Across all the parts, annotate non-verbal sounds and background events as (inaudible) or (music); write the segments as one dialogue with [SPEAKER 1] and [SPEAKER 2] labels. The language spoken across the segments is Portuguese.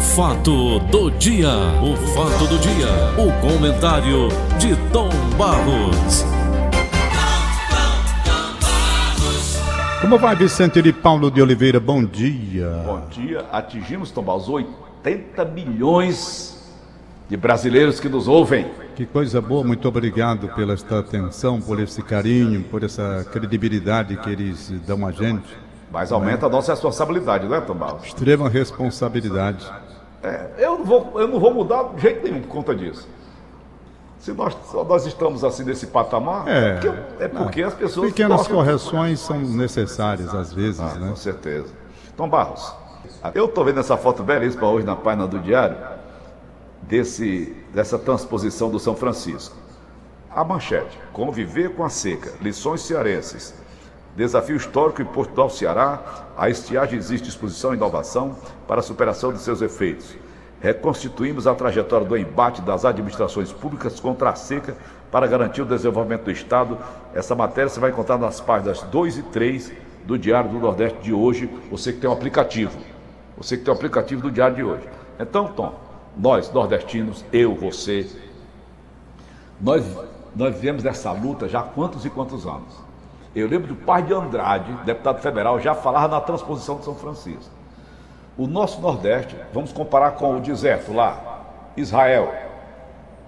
[SPEAKER 1] fato do dia, o fato do dia, o comentário de Tom Barros.
[SPEAKER 2] Como vai, Vicente de Paulo de Oliveira? Bom dia.
[SPEAKER 3] Bom dia. Atingimos, Tom Barros, 80 milhões de brasileiros que nos ouvem.
[SPEAKER 2] Que coisa boa, muito obrigado pela esta atenção, por esse carinho, por essa credibilidade que eles dão a gente.
[SPEAKER 3] Mas aumenta a nossa responsabilidade, não é, Tom Barros?
[SPEAKER 2] Extrema responsabilidade.
[SPEAKER 3] É, eu, não vou, eu não vou mudar de jeito nenhum por conta disso. Se nós, nós estamos assim nesse patamar,
[SPEAKER 2] É,
[SPEAKER 3] porque, é porque as pessoas.
[SPEAKER 2] Pequenas
[SPEAKER 3] gostam-
[SPEAKER 2] correções são necessárias às vezes,
[SPEAKER 3] Ah,
[SPEAKER 2] né?
[SPEAKER 3] Com certeza. Tom Barros, eu estou vendo essa foto belíssima hoje na página do Diário, desse, dessa transposição do São Francisco. A manchete: Conviver com a seca, lições cearenses. Desafio histórico em Portugal, Ceará. A estiagem existe exposição e inovação para a superação de seus efeitos. Reconstituímos a trajetória do embate das administrações públicas contra a seca para garantir o desenvolvimento do Estado. Essa matéria você vai encontrar nas páginas 2 e 3 do Diário do Nordeste de hoje. Você que tem um aplicativo. Você que tem um aplicativo do Diário de hoje. Então, Tom, nós nordestinos, eu, você, nós, nós vivemos essa luta já há quantos e quantos anos? Eu lembro do pai de Andrade, deputado federal, já falava na transposição de São Francisco. O nosso Nordeste, vamos comparar com o deserto lá, Israel.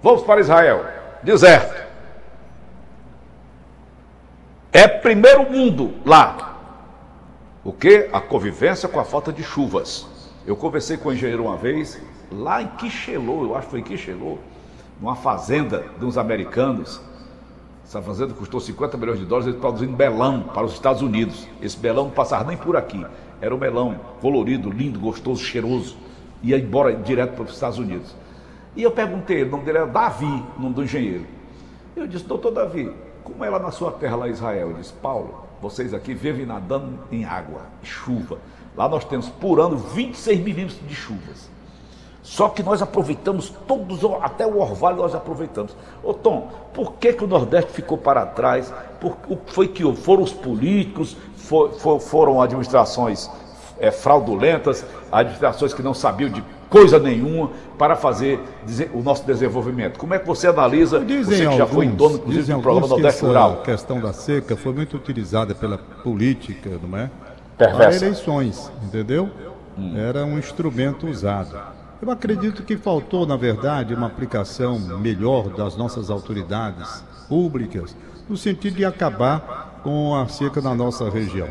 [SPEAKER 3] Vamos para Israel, deserto. É primeiro mundo lá. O que? A convivência com a falta de chuvas. Eu conversei com o engenheiro uma vez, lá em Quixelô, eu acho que foi em Quixelô, numa fazenda de uns americanos. Essa fazenda custou 50 milhões de dólares, eles produzindo melão para os Estados Unidos. Esse melão não passava nem por aqui. Era um melão colorido, lindo, gostoso, cheiroso. Ia embora direto para os Estados Unidos. E eu perguntei, o nome dele era Davi, o nome do engenheiro. Eu disse, doutor Davi, como é lá na sua terra, lá em Israel? Ele disse, Paulo, vocês aqui vivem nadando em água, chuva. Lá nós temos por ano 26 milímetros de chuvas. Só que nós aproveitamos todos, até o orvalho nós aproveitamos. Ô Tom, por que, que o Nordeste ficou para trás? Por, o que foi que foram os políticos, for- for- foram administrações é, fraudulentas, administrações que não sabiam de coisa nenhuma para fazer o nosso desenvolvimento. Como é que você analisa,
[SPEAKER 2] Dizem
[SPEAKER 3] você que já foi dono, inclusive,
[SPEAKER 2] dizem
[SPEAKER 3] do programa Nordeste Rural?
[SPEAKER 2] questão da seca foi muito utilizada pela política, não é?
[SPEAKER 3] Perversa.
[SPEAKER 2] Para eleições, entendeu? Era um instrumento usado. Eu acredito que faltou, na verdade, uma aplicação melhor das nossas autoridades públicas, no sentido de acabar com a seca na nossa região.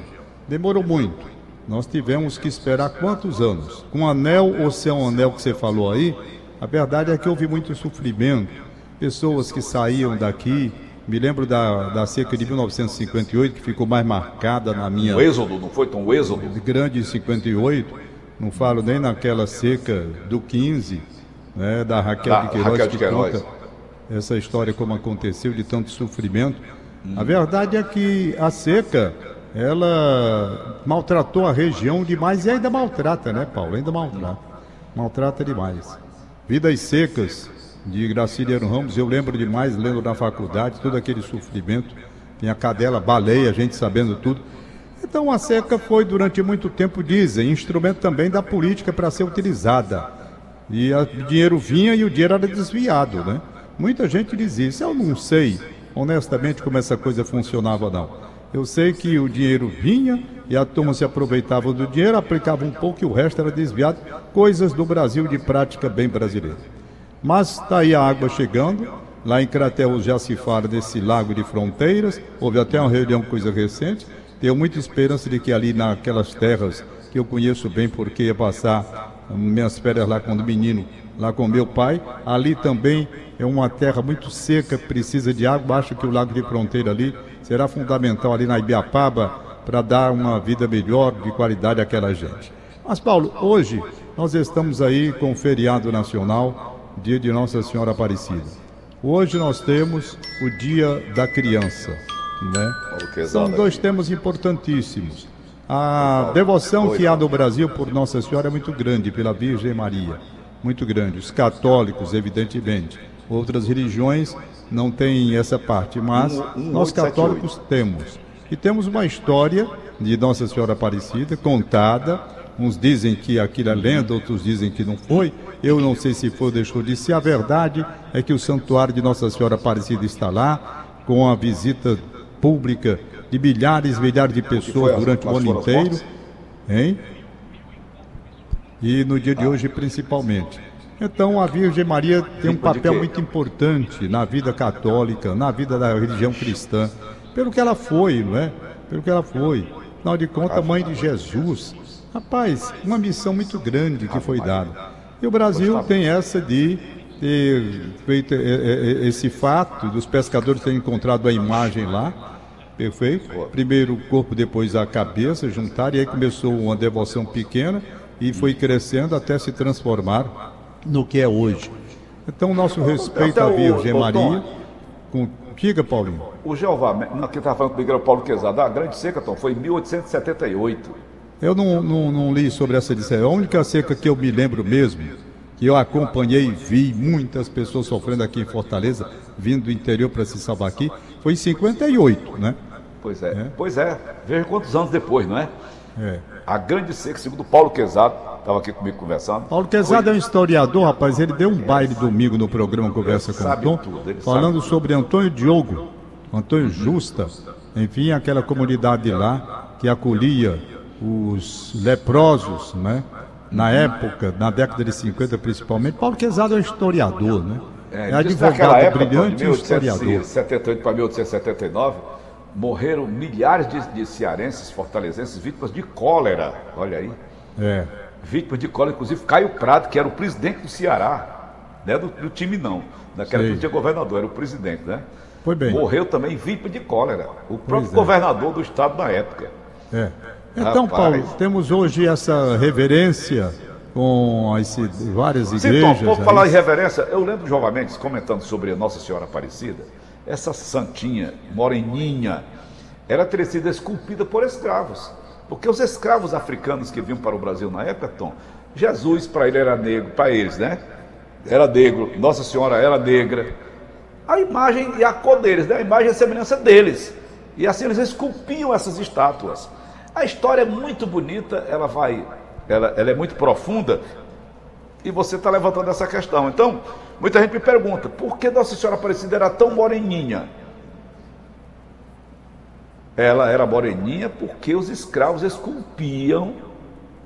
[SPEAKER 2] Demorou muito. Nós tivemos que esperar quantos anos? Com o anel ou sem o anel que você falou aí, a verdade é que houve muito sofrimento. Pessoas que saíam daqui, me lembro da, da seca de 1958, que ficou mais marcada na minha
[SPEAKER 3] O êxodo, não foi tão êxodo?
[SPEAKER 2] grande 58, não falo nem naquela seca do 15, né, da Raquel
[SPEAKER 3] Da
[SPEAKER 2] de Queiroz,
[SPEAKER 3] Raquel de
[SPEAKER 2] que
[SPEAKER 3] Queiroz.
[SPEAKER 2] conta essa história como aconteceu, de tanto sofrimento. A verdade é que a seca, ela maltratou a região demais e ainda maltrata, né, Paulo? Ainda maltrata. Maltrata demais. Vidas secas de Graciliano Ramos, eu lembro demais, lendo na faculdade, todo aquele sofrimento. Tinha cadela, baleia, a gente sabendo tudo. Então a seca foi durante muito tempo, dizem, instrumento também da política para ser utilizada. E o dinheiro vinha e o dinheiro era desviado, né? Muita gente diz isso. Eu não sei, honestamente, como essa coisa funcionava, não. Eu sei que o dinheiro vinha e a turma se aproveitava do dinheiro, aplicava um pouco e o resto era desviado. Coisas do Brasil de prática bem brasileira. Mas está aí a água chegando. Lá em Crateus já se fala desse lago de fronteiras. Houve até uma reunião, coisa recente. Tenho muita esperança de que ali naquelas terras que eu conheço bem, porque ia passar minhas férias lá quando menino, lá com meu pai. Ali também é uma terra muito seca, precisa de água. Acho que o lago de fronteira ali será fundamental ali na Ibiapaba para dar uma vida melhor, de qualidade àquela gente. Mas, Paulo, hoje nós estamos aí com o feriado nacional, dia de Nossa Senhora Aparecida. Hoje nós temos o Dia da Criança, né? São dois temas importantíssimos. A devoção que há no Brasil por Nossa Senhora é muito grande, pela Virgem Maria. Muito grande. Os católicos, evidentemente. Outras religiões não têm essa parte, mas nós católicos temos. E temos uma história de Nossa Senhora Aparecida contada Uns dizem que aquilo é lenda, outros dizem que não foi. Eu não sei se foi ou deixou de ser. A verdade é que o santuário de Nossa Senhora Aparecida está lá, com a visita pública de milhares e milhares de pessoas durante o ano inteiro. Hein? E no dia de hoje, principalmente. Então, a Virgem Maria tem um papel muito importante na vida católica, na vida da religião cristã, pelo que ela foi, não é? Pelo que ela foi. Afinal de contas, mãe de Jesus. Rapaz, uma missão muito grande que foi dada. E o Brasil tem essa de ter feito esse fato dos pescadores terem encontrado a imagem lá. Perfeito? Primeiro o corpo, depois a cabeça, juntar, e aí começou uma devoção pequena e foi crescendo até se transformar no que é hoje. Então, nosso respeito à Virgem Maria. Com... Diga, Paulinho.
[SPEAKER 3] O Jeová, que estava falando comigo era o Paulo Quezada, a grande seca, Tom, foi em 1878.
[SPEAKER 2] Eu não, não, não li sobre essa seca. A única seca que eu me lembro mesmo, que eu acompanhei e vi muitas pessoas sofrendo aqui em Fortaleza, vindo do interior para se salvar aqui, foi em 58, né?
[SPEAKER 3] Pois é. é. Pois é. Veja quantos anos depois, não é? É. A grande seca, segundo Paulo Quezado, estava aqui comigo conversando.
[SPEAKER 2] Paulo Quezado foi... é um historiador, rapaz. Ele deu um baile domingo no programa Conversa com o Tom, tudo, falando sobre Antônio Diogo, Antônio uhum. Justa, enfim, aquela comunidade lá que acolhia os leprosos, né? Na época, na década de 50 principalmente. Paulo Quezado é um historiador, né? É, é advogado época, brilhante e historiador.
[SPEAKER 3] 1878 para 1879 morreram milhares de, de cearenses, fortalezenses, vítimas de cólera. Olha aí. É. Vítimas de cólera, inclusive Caio Prado, que era o presidente do Ceará. Não é do, do time, não. Naquela época tinha governador, era o presidente, né? Foi bem. Morreu também vítima de cólera. O próprio é. governador do estado na época.
[SPEAKER 2] É. Então, Rapaz. Paulo, temos hoje essa reverência com as várias igrejas. Sim, Tom,
[SPEAKER 3] vou falar em reverência. Eu lembro jovamente comentando sobre Nossa Senhora Aparecida essa santinha, moreninha, era sido esculpida por escravos. Porque os escravos africanos que vinham para o Brasil na época, Tom, Jesus para ele era negro, para eles, né? Era negro, Nossa Senhora era negra. A imagem e a cor deles, né? a imagem e a semelhança deles. E assim eles esculpiam essas estátuas. A história é muito bonita, ela vai, ela, ela é muito profunda, e você está levantando essa questão. Então, muita gente me pergunta: por que Nossa Senhora Aparecida era tão moreninha? Ela era moreninha porque os escravos esculpiam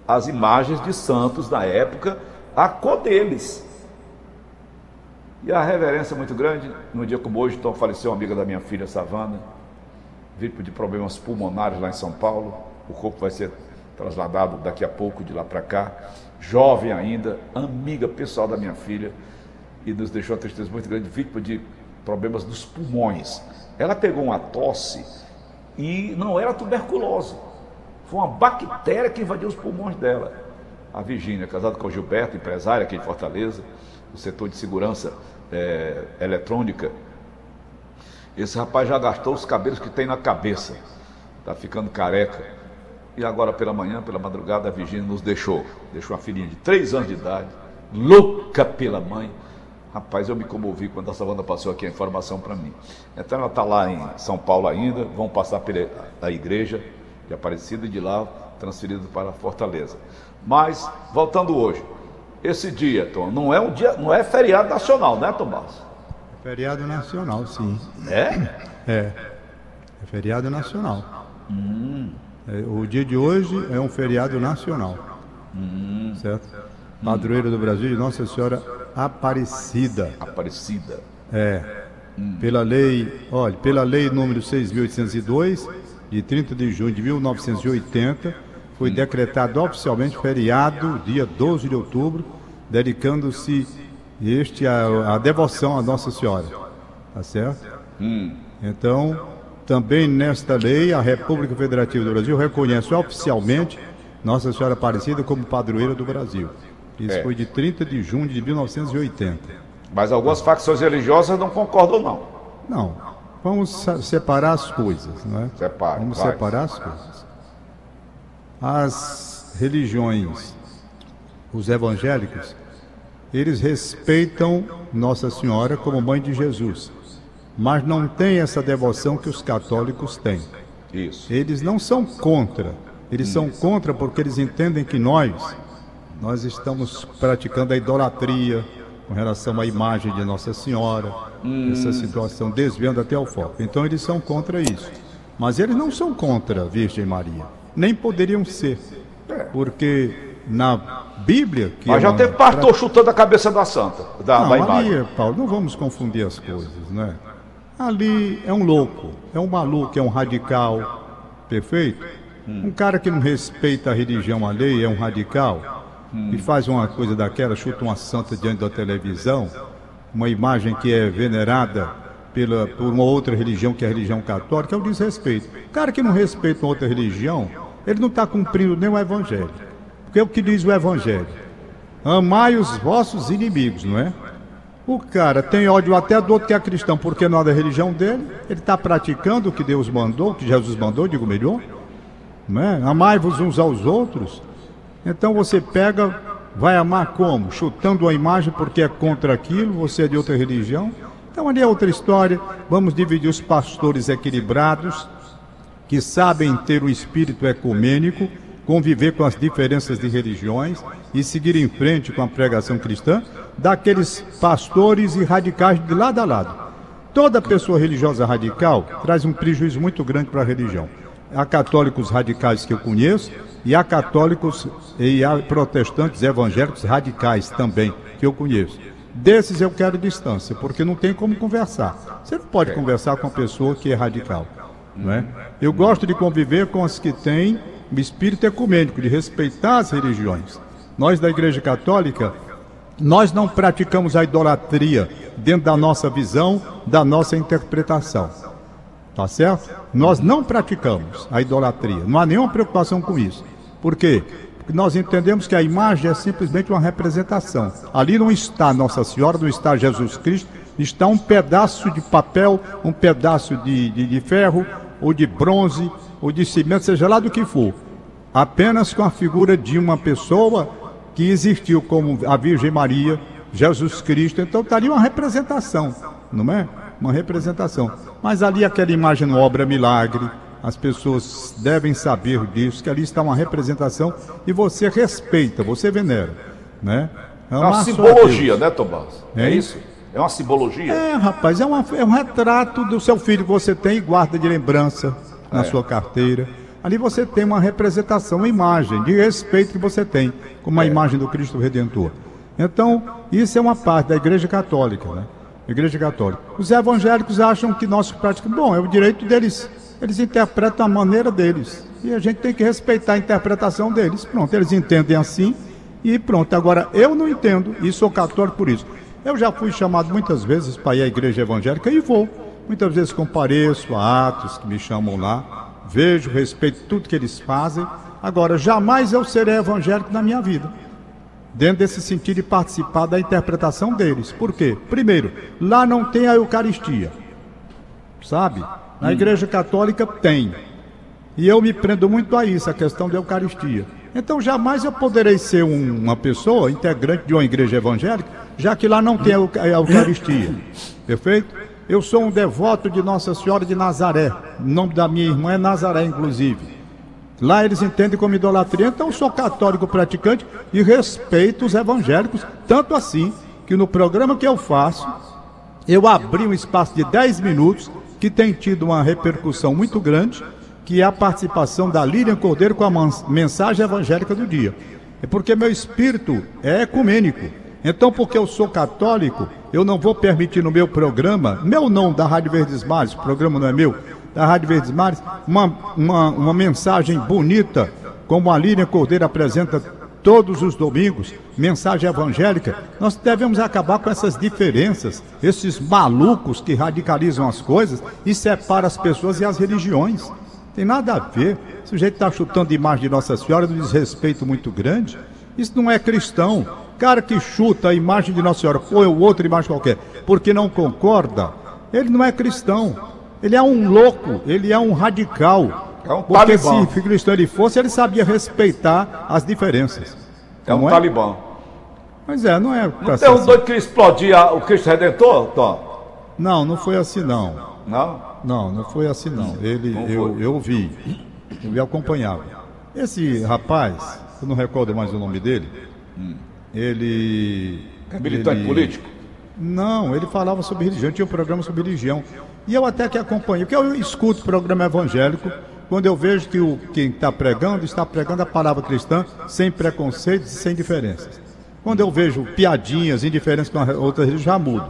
[SPEAKER 3] as imagens de santos da época, a cor deles. E a reverência é muito grande. No dia como hoje, então, faleceu uma amiga da minha filha, Savana, vítima de problemas pulmonares lá em São Paulo. O corpo vai ser trasladado daqui a pouco de lá para cá jovem ainda, amiga pessoal da minha filha, e nos deixou uma tristeza muito grande, vítima de problemas dos pulmões. Ela pegou uma tosse e não era tuberculose, foi uma bactéria que invadiu os pulmões dela. A Virgínia, casada com o Gilberto, empresária aqui em Fortaleza, no setor de segurança é, eletrônica. Esse rapaz já gastou os cabelos que tem na cabeça, está ficando careca e agora pela manhã, pela madrugada, a Virgínia nos deixou. Deixou uma filhinha de três anos de idade, louca pela mãe. Rapaz, eu me comovi quando a Savana passou aqui a informação para mim. Então ela está lá em São Paulo ainda, vão passar pela igreja de Aparecida e de lá transferido para Fortaleza. Mas, voltando hoje, esse dia, Tom, não é um dia, não é feriado nacional, né, Tomás?
[SPEAKER 2] É feriado nacional, sim.
[SPEAKER 3] É?
[SPEAKER 2] É. É feriado nacional. Hum. É, o dia de hoje é um feriado nacional. Hum. Certo? Padroeira do Brasil de Nossa Senhora Aparecida.
[SPEAKER 3] Aparecida.
[SPEAKER 2] É. Hum. Pela lei, olha, pela lei número 6.802, de 30 de junho de 1980, foi hum. decretado oficialmente feriado, dia 12 de outubro, dedicando-se este a, a, devoção a Nossa Senhora. Tá certo? Hum. Então, também nesta lei, a República Federativa do Brasil reconhece oficialmente Nossa Senhora Aparecida como padroeira do Brasil. Isso é. foi de 30 de junho de 1980.
[SPEAKER 3] Mas algumas facções religiosas não concordam, não.
[SPEAKER 2] Não. Vamos separar as coisas, não é?
[SPEAKER 3] Separa,
[SPEAKER 2] Vamos vai. separar as coisas. As religiões, os evangélicos, eles respeitam Nossa Senhora como mãe de Jesus mas não tem essa devoção que os católicos têm.
[SPEAKER 3] Isso.
[SPEAKER 2] Eles não são contra Eles são contra porque eles entendem que nós, nós estamos praticando a idolatria com relação à imagem de Nossa Senhora, essa situação desviando até o foco. Então eles são contra isso. Mas eles não são contra a Virgem Maria. Nem poderiam ser. Porque na Bíblia. Que
[SPEAKER 3] Mas
[SPEAKER 2] é
[SPEAKER 3] já
[SPEAKER 2] uma
[SPEAKER 3] teve pastor chutando a cabeça da santa, da,
[SPEAKER 2] não,
[SPEAKER 3] da imagem.
[SPEAKER 2] ali, Paulo, não vamos confundir as coisas, né? Ali é um louco, é um maluco, é um radical, perfeito? Um cara que não respeita a religião alheia é um radical e faz uma coisa daquela, chuta uma santa diante da televisão, uma imagem que é venerada pela, por uma outra religião que é a religião católica, é o desrespeito. O cara que não respeita uma outra religião, ele não está cumprindo nem o evangelho. Porque é o que diz o evangelho. Amai os vossos inimigos, não é? O cara tem ódio até do outro que é cristão, porque não é da religião dele, ele está praticando o que Deus mandou, o que Jesus mandou, digo melhor. Não é? Amai-vos uns aos outros. Então você pega, vai amar como? Chutando uma imagem porque é contra aquilo, você é de outra religião. Então ali é outra história. Vamos dividir os pastores equilibrados, que sabem ter o espírito ecumênico, conviver com as diferenças de religiões e seguir em frente com a pregação cristã, daqueles pastores e radicais de lado a lado. Toda pessoa religiosa radical traz um prejuízo muito grande para a religião. Há católicos radicais que eu conheço e há católicos e há protestantes evangélicos radicais também que eu conheço. Desses eu quero distância, porque não tem como conversar. Você não pode conversar com uma pessoa que é radical. Não é? Eu gosto de conviver com as que têm o espírito ecumênico, de respeitar as religiões. Nós da Igreja Católica, nós não praticamos a idolatria dentro da nossa visão, da nossa interpretação. Tá certo? Nós não praticamos a idolatria. Não há nenhuma preocupação com isso. Por quê? Porque nós entendemos que a imagem é simplesmente uma representação. Ali não está Nossa Senhora, não está Jesus Cristo, está um pedaço de papel, um pedaço de, de, de ferro, ou de bronze, ou de cimento, seja lá do que for. Apenas com a figura de uma pessoa que existiu como a Virgem Maria, Jesus Cristo. Então estaria uma representação, não é? Uma representação. Mas ali aquela imagem não obra milagre. As pessoas devem saber disso, que ali está uma representação e você respeita, você venera, né?
[SPEAKER 3] É uma simbologia, né, Tomás? É,
[SPEAKER 2] Hein?
[SPEAKER 3] isso? É uma simbologia?
[SPEAKER 2] É, rapaz, é, uma- é um retrato do seu filho que você tem e guarda de lembrança na
[SPEAKER 3] É.
[SPEAKER 2] sua carteira. Ali você tem uma representação, uma imagem de respeito que você tem, como a imagem do Cristo Redentor. Então, isso é uma parte da Igreja Católica, né? Igreja Católica. Os evangélicos acham que nós praticamos. Bom, é o direito deles. Eles interpretam a maneira deles. E a gente tem que respeitar a interpretação deles. Pronto, eles entendem assim e pronto. Agora, eu não entendo e sou católico por isso. Eu já fui chamado muitas vezes para ir à igreja evangélica e vou. Muitas vezes compareço a atos que me chamam lá, vejo, respeito tudo que eles fazem. Agora, jamais eu serei evangélico na minha vida. Dentro desse sentido de participar da interpretação deles. Por quê? Primeiro, lá não tem a Eucaristia. Sabe? Na Igreja Católica tem. E eu me prendo muito a isso, a questão da Eucaristia. Então jamais eu poderei ser um- uma pessoa integrante de uma igreja evangélica, já que lá não tem a Euca- a Eucaristia. (laughs) Perfeito? Eu sou um devoto de Nossa Senhora de Nazaré. O nome da minha irmã é Nazaré, inclusive. Lá eles entendem como idolatria, então eu sou católico praticante e respeito os evangélicos, tanto assim que no programa que eu faço, eu abri um espaço de 10 minutos que tem tido uma repercussão muito grande, que é a participação da Lilian Cordeiro com a mensagem evangélica do dia. É porque meu espírito é ecumênico. Então, porque eu sou católico, eu não vou permitir no meu programa, meu não, da Rádio Verdes Mares, o programa não é meu, da Rádio Verdes Mares, uma, uma, uma mensagem bonita, como a Lilian Cordeiro apresenta todos os domingos, mensagem evangélica, nós devemos acabar com essas diferenças, esses malucos que radicalizam as coisas e separam as pessoas e as religiões. Tem nada a ver. O sujeito está chutando imagem de Nossa Senhora de um desrespeito muito grande. Isso não é cristão. Cara que chuta a imagem de Nossa Senhora, ou outra imagem qualquer, porque não concorda, ele não é cristão. Ele é um louco, ele é um radical.
[SPEAKER 3] É um
[SPEAKER 2] porque
[SPEAKER 3] talibã.
[SPEAKER 2] se cristão ele fosse, ele sabia respeitar as diferenças.
[SPEAKER 3] É um
[SPEAKER 2] Não
[SPEAKER 3] talibã.
[SPEAKER 2] Mas é, não é
[SPEAKER 3] Não tem um
[SPEAKER 2] assim.
[SPEAKER 3] doido que explodia o Cristo Redentor, Tom?
[SPEAKER 2] Não, não foi assim não.
[SPEAKER 3] Não?
[SPEAKER 2] Não, não foi assim não. Ele,
[SPEAKER 3] Não
[SPEAKER 2] eu, eu vi, eu vi acompanhava. Esse rapaz, eu não recordo mais o nome dele, ele.
[SPEAKER 3] É militante
[SPEAKER 2] ele-
[SPEAKER 3] político?
[SPEAKER 2] Não, ele falava sobre religião, tinha um programa sobre religião. E eu até que acompanho, porque eu escuto programa evangélico quando eu vejo que o, quem está pregando está pregando a palavra cristã sem preconceitos e sem diferenças. Quando eu vejo piadinhas, indiferenças com a outra religião, já mudo.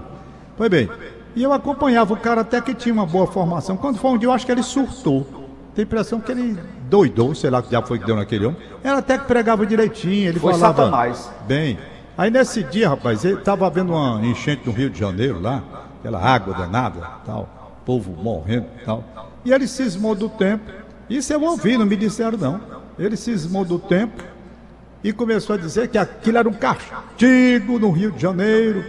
[SPEAKER 2] Pois bem, e eu acompanhava o cara até que tinha uma boa formação. Quando foi um dia, eu acho que ele surtou. Tem a impressão que ele doidou, sei lá que já foi que deu naquele homem. Era até que pregava direitinho, ele
[SPEAKER 3] Foi
[SPEAKER 2] falava
[SPEAKER 3] Satanás.
[SPEAKER 2] bem. Aí nesse dia, rapaz, ele estava havendo uma enchente no Rio de Janeiro lá, aquela água danada, tal, povo morrendo e tal. E ele cismou do tempo. Isso eu ouvi, não me disseram não. Ele cismou do tempo e começou a dizer que aquilo era um castigo no Rio de Janeiro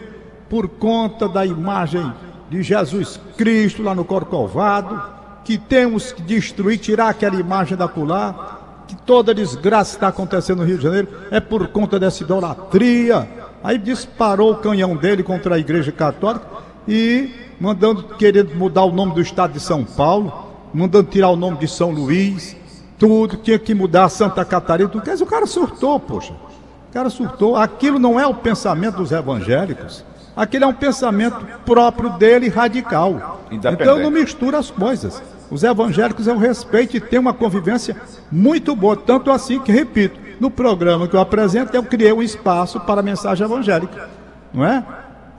[SPEAKER 2] por conta da imagem de Jesus Cristo lá no Corcovado, que temos que destruir, tirar aquela imagem da lá, que toda desgraça está acontecendo no Rio de Janeiro é por conta dessa idolatria. Aí disparou o canhão dele contra a Igreja Católica e mandando, querendo mudar o nome do estado de São Paulo, mandando tirar o nome de São Luís, tudo, tinha que mudar Santa Catarina, tudo. Quer dizer, o cara surtou, poxa. O cara surtou. Aquilo não é o pensamento dos evangélicos. Aquilo é um pensamento próprio dele, radical. Então não mistura as coisas. Os evangélicos eu respeito e tem uma convivência muito boa. Tanto assim que, repito, no programa que eu apresento, eu criei um espaço para a mensagem evangélica. Não é?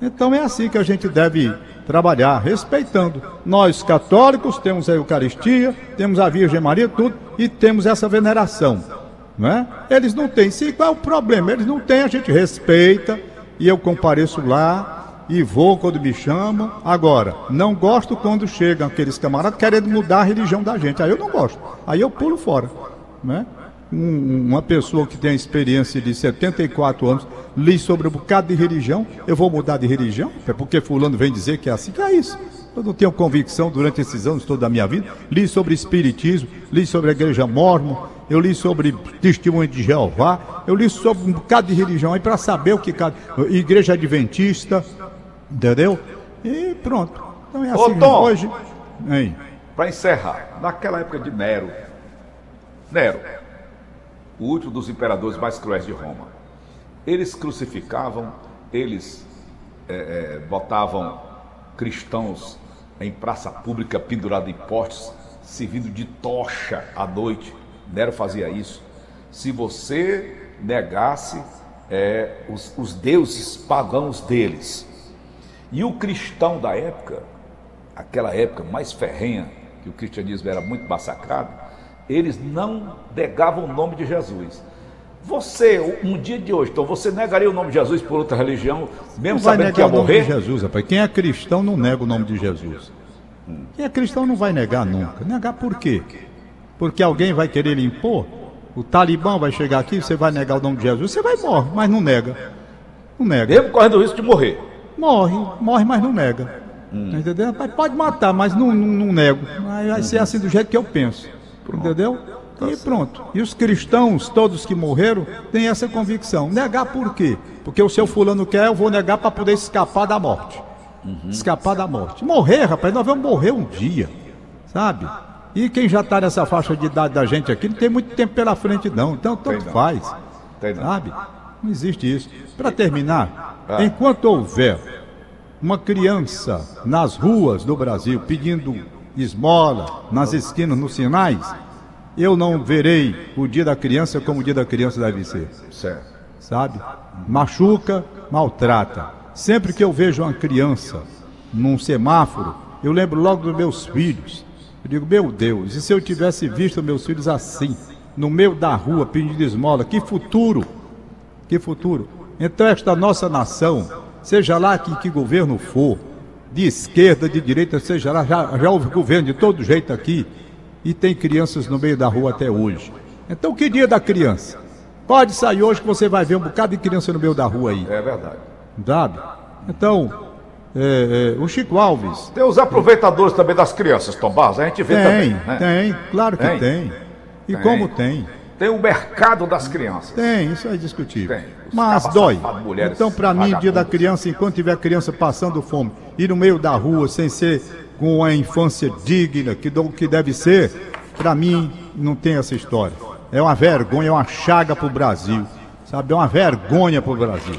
[SPEAKER 2] Então é assim que a gente deve trabalhar, respeitando. Nós católicos temos a Eucaristia, temos a Virgem Maria, tudo, e temos essa veneração. Não é? Eles não têm. Sim, qual é o problema? Eles não têm, a gente respeita, e eu compareço lá e vou quando me chamam. Agora, não gosto quando chegam aqueles camaradas querendo mudar a religião da gente. Aí eu não gosto. Aí eu pulo fora. Né? Um- uma pessoa que tem a experiência de 74 anos, li sobre um bocado de religião, eu vou mudar de religião? É porque fulano vem dizer que é assim, que é isso. Eu não tenho convicção durante esses anos toda da minha vida. Li sobre espiritismo, li sobre a igreja mormon, eu li sobre testemunho de Jeová, eu li sobre um bocado de religião aí para saber o que cada igreja adventista, entendeu? E pronto. Então é
[SPEAKER 3] Ô,
[SPEAKER 2] assim.
[SPEAKER 3] Tom.
[SPEAKER 2] Hoje?
[SPEAKER 3] Para encerrar, naquela época de Nero, Nero, o último dos imperadores mais cruéis de Roma, eles crucificavam, eles eh, eh, botavam cristãos em praça pública pendurado em postes, servindo de tocha à noite. Nero fazia isso. Se você negasse eh, os, os deuses pagãos deles, e o cristão da época, aquela época mais ferrenha, que o cristianismo era muito massacrado, eles não negavam o nome de Jesus. Você, um dia de hoje, então você negaria o nome de Jesus por outra religião, mesmo
[SPEAKER 2] Não vai
[SPEAKER 3] sabendo que ia
[SPEAKER 2] negar o nome de
[SPEAKER 3] morrer?
[SPEAKER 2] Jesus, rapaz. Quem é cristão não nega o nome de Jesus. Quem é cristão não vai negar nunca. Negar por quê? Porque alguém vai querer lhe impor? O talibã vai chegar aqui, você vai negar o nome de Jesus, você vai morrer, mas não nega. Não nega.
[SPEAKER 3] Mesmo correndo o risco de morrer.
[SPEAKER 2] Morre, morre, mas não nega. Tá Entendeu? Mas pode matar, mas não, não, não nego. Aí vai ser assim do jeito que eu penso. Entendeu? E pronto. E os cristãos, todos que morreram, têm essa convicção. Negar por quê? Porque o seu fulano quer, eu vou negar para poder escapar da morte. Escapar da morte. Morrer, rapaz, nós vamos morrer um dia. Sabe? E quem já está nessa faixa de idade da gente aqui, não tem muito tempo pela frente, não. Então, tanto
[SPEAKER 3] não.
[SPEAKER 2] faz.
[SPEAKER 3] Tem.
[SPEAKER 2] Sabe? Não existe isso. Para terminar,
[SPEAKER 3] Ah.
[SPEAKER 2] enquanto houver uma criança nas ruas do Brasil pedindo esmola, nas esquinas, nos sinais, eu não verei o dia da criança como o dia da criança deve ser.
[SPEAKER 3] Certo.
[SPEAKER 2] Sabe? Machuca, maltrata. Sempre que eu vejo uma criança num semáforo, eu lembro logo dos meus filhos. Eu digo, meu Deus, e se eu tivesse visto meus filhos assim, no meio da rua, pedindo esmola, que futuro! Que futuro! Então, esta nossa nação, seja lá que, que governo for, de esquerda, de direita, seja lá, já, já houve governo de todo jeito aqui, e tem crianças no meio da rua até hoje. Então, que dia da criança? Pode sair hoje que você vai ver um bocado de criança no meio da rua aí,
[SPEAKER 3] É verdade.
[SPEAKER 2] sabe? Então, é, é, o Chico Alves.
[SPEAKER 3] Tem os aproveitadores também das crianças, Tom Barros, a gente vê
[SPEAKER 2] Tem,
[SPEAKER 3] também. Né?
[SPEAKER 2] tem, claro que
[SPEAKER 3] Tem.
[SPEAKER 2] tem. E
[SPEAKER 3] Tem.
[SPEAKER 2] como tem?
[SPEAKER 3] Tem o mercado das crianças.
[SPEAKER 2] Tem, isso é discutível.
[SPEAKER 3] Tem.
[SPEAKER 2] Mas
[SPEAKER 3] cabas
[SPEAKER 2] dói. Então, para mim, dia da criança, enquanto tiver criança passando fome, ir no meio da rua sem ser com a infância digna, que, do- que deve ser, para mim, não tem essa história. é uma vergonha, é uma chaga pro Brasil. Sabe, é uma vergonha pro Brasil.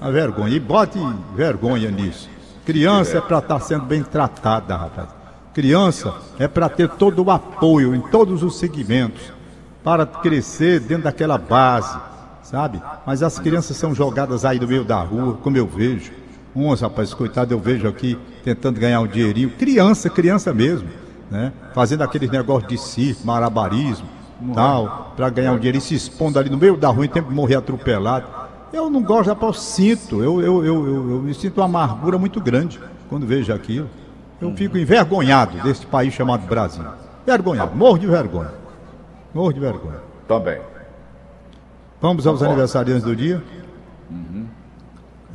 [SPEAKER 2] Uma vergonha. E bote vergonha nisso. Criança é para estar tá sendo bem tratada, rapaz. Criança é para ter todo o apoio em todos os segmentos, para crescer dentro daquela base, sabe? Mas as crianças são jogadas aí no meio da rua, como eu vejo. Uns, rapaz, coitado, eu vejo aqui tentando ganhar um dinheirinho. Criança, criança mesmo, né? Fazendo aqueles negócios de circo, marabarismo, tal, para ganhar um dinheirinho, se expondo ali no meio da rua em tempo de morrer atropelado. Eu não gosto, rapaz, eu sinto, eu, eu, eu, eu, eu me sinto uma amargura muito grande quando vejo aquilo. Eu fico envergonhado desse país chamado Brasil. Vergonhado, morro de vergonha. Morro de vergonha.
[SPEAKER 3] Também.
[SPEAKER 2] Vamos aos aniversariantes do dia. Uhum.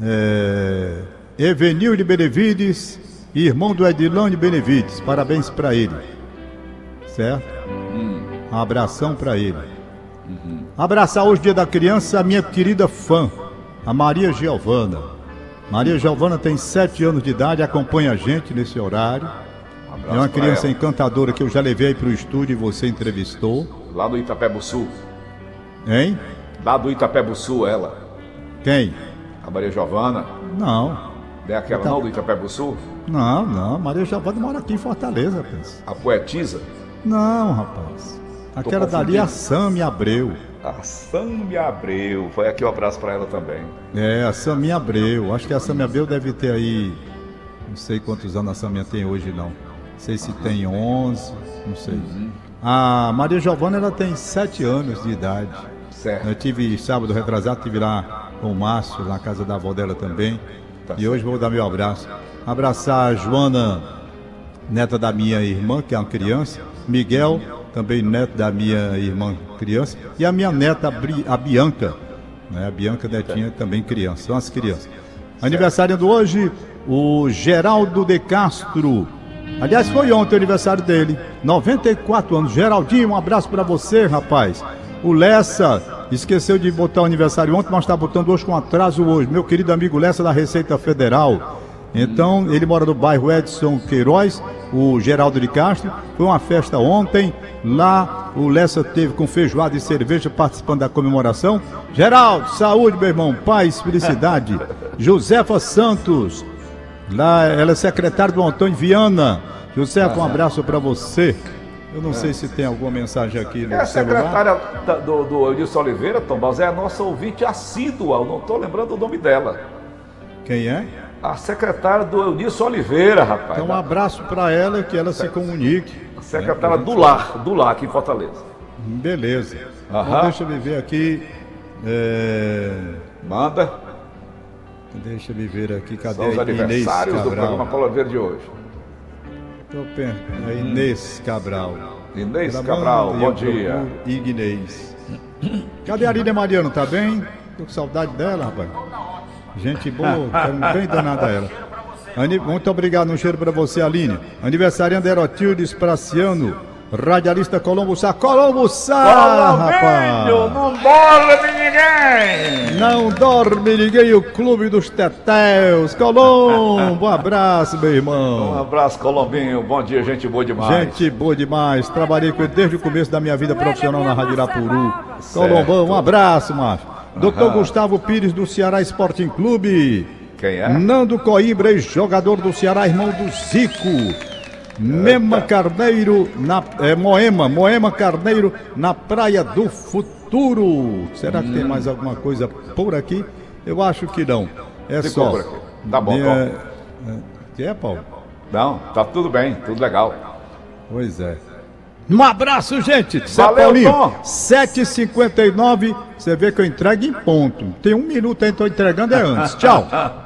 [SPEAKER 2] É... Evenil de Benevides, irmão do Edilão de Benevides. Parabéns para ele. Certo? Uhum. Um abração para ele. Uhum. Abraçar hoje, dia da criança, a minha querida fã, a Maria Giovana. Maria Giovana tem sete anos de idade, acompanha a gente nesse horário. Um é uma criança encantadora que eu já levei para o estúdio e você entrevistou.
[SPEAKER 3] Lá do Itapé Sul.
[SPEAKER 2] Hein?
[SPEAKER 3] Lá do Itapé Sul, ela.
[SPEAKER 2] Quem?
[SPEAKER 3] A Maria Giovana.
[SPEAKER 2] Não.
[SPEAKER 3] É aquela Ita... não do Itapé Sul?
[SPEAKER 2] Não, não. Maria Giovana mora aqui em Fortaleza, rapaz.
[SPEAKER 3] A poetisa?
[SPEAKER 2] Não, rapaz. Aquela dali é a Sami Abreu.
[SPEAKER 3] A Sami Abreu. Foi aqui um abraço para ela também.
[SPEAKER 2] É, a Sami Abreu. Acho que a Sami Abreu deve ter aí. Não sei quantos anos a Sami tem hoje, não. Não sei se tem 11, não sei. Uhum. A Maria Giovana, ela tem 7 anos de idade.
[SPEAKER 3] Certo.
[SPEAKER 2] Eu tive sábado retrasado, tive lá com o Márcio, na casa da avó dela também. Tá e certo. hoje vou dar meu abraço. Abraçar a Joana, neta da minha irmã, que é uma criança. Miguel, também neto da minha irmã criança, e a minha neta, a Bianca, né? a Bianca netinha também criança, são as crianças. Aniversário do hoje, o Geraldo de Castro. Aliás, foi ontem o aniversário dele, 94 anos. Geraldinho, um abraço para você, rapaz. O Lessa esqueceu de botar o aniversário ontem, mas está botando hoje com atraso hoje. Meu querido amigo Lessa da Receita Federal. Então, ele mora no bairro Edson Queiroz, o Geraldo de Castro. Foi uma festa ontem. Lá o Lessa teve com feijoada e cerveja participando da comemoração. Geraldo, saúde, meu irmão, paz, felicidade. (laughs) Josefa Santos, lá ela é secretária do Antônio Viana. Josefa, um abraço para você. Eu não é. sei se tem alguma mensagem aqui no é a
[SPEAKER 3] secretária do, do Eudilson Oliveira, Tom Balzé, é a nossa ouvinte assídua, eu não estou lembrando o nome dela.
[SPEAKER 2] Quem é?
[SPEAKER 3] A secretária do Eunice Oliveira, rapaz.
[SPEAKER 2] Então um abraço para ela, que ela se comunique.
[SPEAKER 3] A secretária né, do Lar, do Lar aqui em Fortaleza.
[SPEAKER 2] Beleza. Então, deixa eu ver aqui. É...
[SPEAKER 3] Manda.
[SPEAKER 2] Deixa eu ver aqui, cadê
[SPEAKER 3] São os aniversários do programa Cola Verde hoje.
[SPEAKER 2] Perto. A Inês Cabral.
[SPEAKER 3] Inês Cabral, bom dia.
[SPEAKER 2] Ignês. Cadê a Arília Mariano, tá bem? Tô com saudade dela, rapaz. Gente boa, (laughs) bem danada ela. Muito obrigado, um cheiro para você, Aline. Aniversariando Erotildes Praciano, radialista Colombo Sá. Colombo Sá, rapaz!
[SPEAKER 3] Não dorme ninguém!
[SPEAKER 2] Não dorme ninguém, o Clube dos Tetéus. Colombo, um abraço, meu irmão.
[SPEAKER 3] Um abraço, Colombinho. Bom dia, gente boa demais.
[SPEAKER 2] Gente boa demais. Trabalhei com ele desde o começo da minha vida profissional na Rádio Irapuru. Colombão, um abraço, macho. Doutor Gustavo Pires, do Ceará Sporting Clube.
[SPEAKER 3] Quem é?
[SPEAKER 2] Nando Coimbra, jogador do Ceará, irmão do Zico. Mema Carneiro, na, é, Moema, Moema Carneiro, na Praia do Futuro. Será que hum. tem mais alguma coisa por aqui? Eu acho que não. É Ficou só. Por aqui.
[SPEAKER 3] Tá bom, é,
[SPEAKER 2] Que é, Paulo?
[SPEAKER 3] Não, tá tudo bem, tudo legal.
[SPEAKER 2] Pois é. Um abraço, gente.
[SPEAKER 3] Valeu, Paulinho. Tom.
[SPEAKER 2] 7h59. Você vê que eu entrego em ponto. Tem um minuto aí, estou entregando é antes. Tchau. (laughs)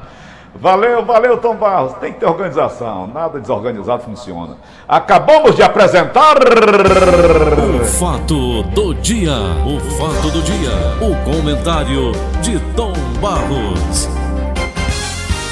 [SPEAKER 3] Valeu, valeu, Tom Barros. Tem que ter organização. Nada desorganizado funciona. Acabamos de apresentar.
[SPEAKER 1] O fato do dia. O fato do dia. O comentário de Tom Barros.